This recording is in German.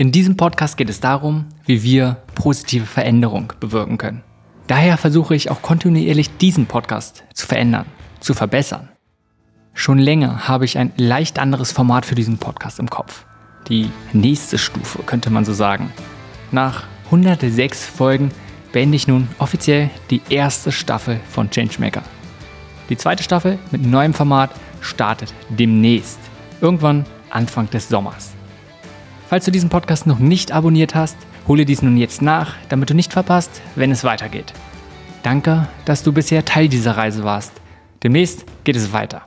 In diesem Podcast geht es darum, wie wir positive Veränderung bewirken können. Daher versuche ich auch kontinuierlich diesen Podcast zu verändern, zu verbessern. Schon länger habe ich ein leicht anderes Format für diesen Podcast im Kopf. Die nächste Stufe, könnte man so sagen. Nach 106 Folgen beende ich nun offiziell die erste Staffel von Changemaker. Die zweite Staffel mit neuem Format startet demnächst, irgendwann Anfang des Sommers. Falls du diesen Podcast noch nicht abonniert hast, hole dies nun jetzt nach, damit du nicht verpasst, wenn es weitergeht. Danke, dass du bisher Teil dieser Reise warst. Demnächst geht es weiter.